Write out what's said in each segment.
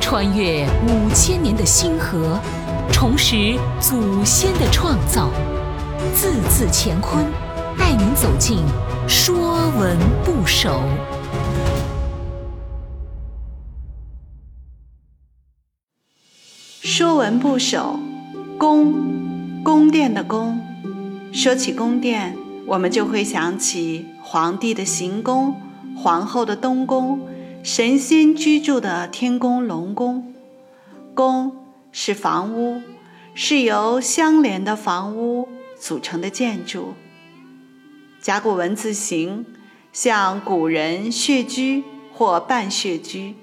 穿越五千年的星河，重拾祖先的创造，字字乾坤，带您走进《说文不首》。《说文不首》，宫，宫殿的宫。说起宫殿，我们就会想起皇帝的行宫、皇后的东宫、神仙居住的天宫、龙宫。宫是房屋，是由相连的房屋组成的建筑。甲骨文字形，像古人穴居或半穴居。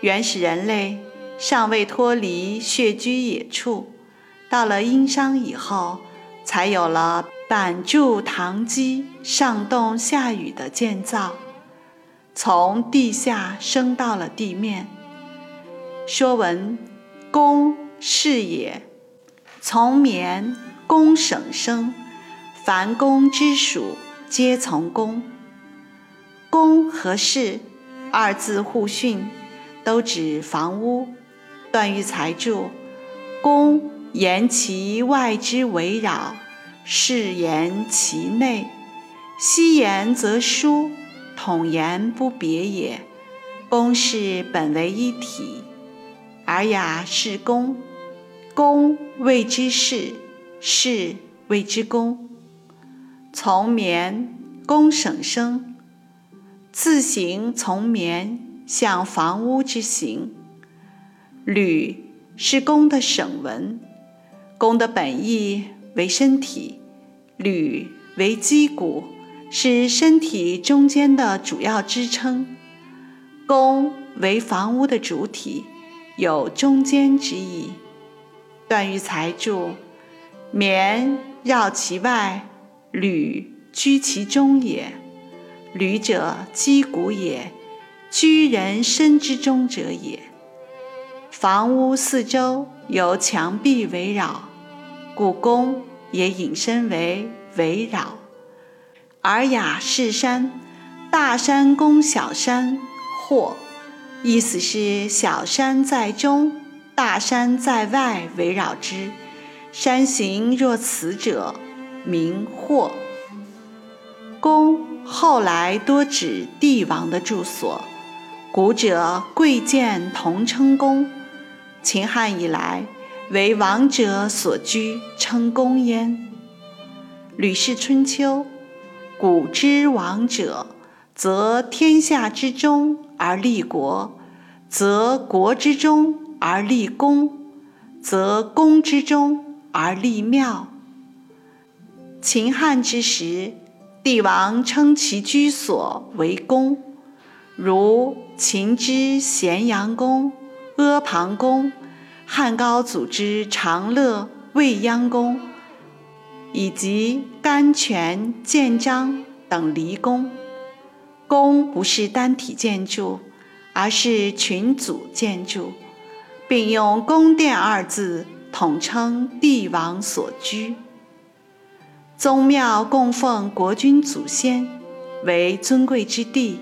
原始人类。尚未脱离穴居野处，到了殷商以后，才有了板筑堂基、上洞下雨的建造，从地下升到了地面。说文：宫，是也。从绵，宫省声，凡宫之属，皆从宫。宫和室二字互训，都指房屋。段玉裁注：宫言其外之围绕，室言其内。悉言则疏，统言不别也。宫室本为一体，尔雅是宫。宫谓之事，事谓之公。从绵，公省声。字形从绵，向房屋之形。履是弓的省文，弓的本意为身体，履为肌骨，是身体中间的主要支撑。弓为房屋的主体，有中间之意。段玉裁注：绵绕其外，履居其中也。履者，肌骨也，居人身之中者也。房屋四周由墙壁围绕，故宫也引申为围绕。尔雅是山，大山攻小山，或意思是小山在中，大山在外围绕之。山形若此者，名或。宫后来多指帝王的住所，古者贵贱同称宫。秦汉以来，为王者所居，称宫焉。《吕氏春秋》：古之王者，则天下之中而立国，则国之中而立公，则公之中而立庙。秦汉之时，帝王称其居所为宫，如秦之咸阳宫。阿房宫、汉高祖之长乐未央宫，以及甘泉、建章等离宫。宫不是单体建筑，而是群组建筑，并用“宫殿”二字统称帝王所居。宗庙供奉国君祖先，为尊贵之地，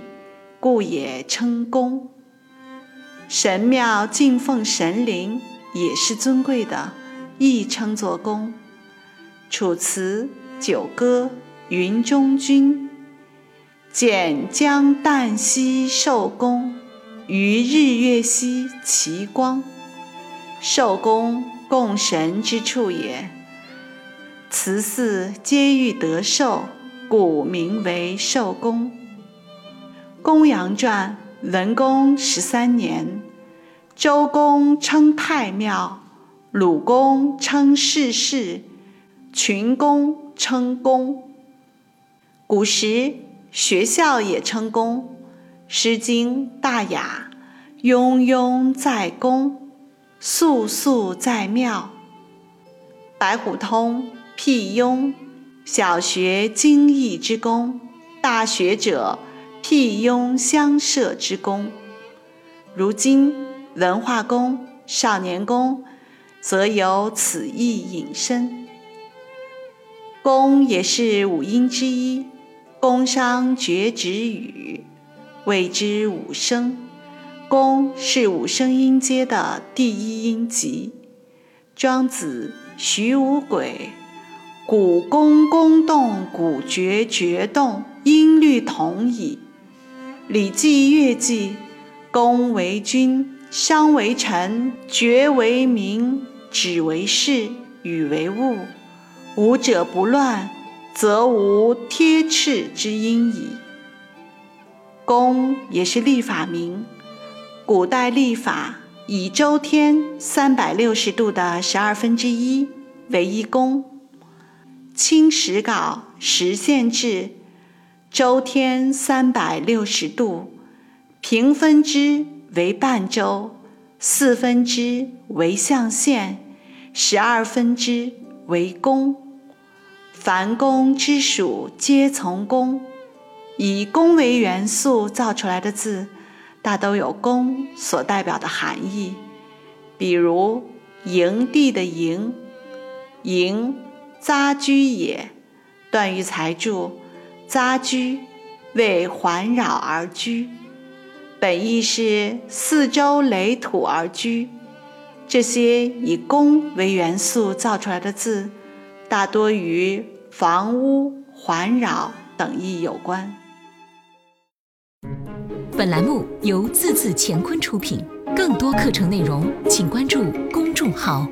故也称宫。神庙敬奉神灵也是尊贵的，亦称作宫。《楚辞·九歌·云中君》：简江旦夕寿宫，于日月兮其光。寿宫供神之处也。祠寺皆欲得寿，故名为寿宫。《公羊传》。文公十三年，周公称太庙，鲁公称世事，群公称公。古时学校也称公，《诗经·大雅》：“庸庸在公，肃肃在庙。”《白虎通·辟雍》：“小学经义之功，大学者。”辟雍乡社之功，如今文化宫、少年宫，则有此意引申。宫也是五音之一，宫商角徵羽，谓之五声。宫是五声音阶的第一音级。庄子《徐无鬼》：“古宫宫动，古绝绝动，音律同矣。”《礼记乐记》：“宫为君，商为臣，爵为民，止为士，羽为物。无者不乱，则无贴翅之音矣。”宫也是历法名。古代历法以周天三百六十度的十二分之一为一宫。清史稿时县志，周天三百六十度，平分之为半周，四分之为象限，十二分之为宫。凡宫之属，皆从宫。以宫为元素造出来的字。大都有宫所代表的含义，比如营地的营，营匝居也。段玉裁注：匝居为环绕而居，本意是四周垒土而居。这些以宫为元素造出来的字，大多与房屋、环绕等意有关。本栏目由字字乾坤出品，更多课程内容请关注公众号。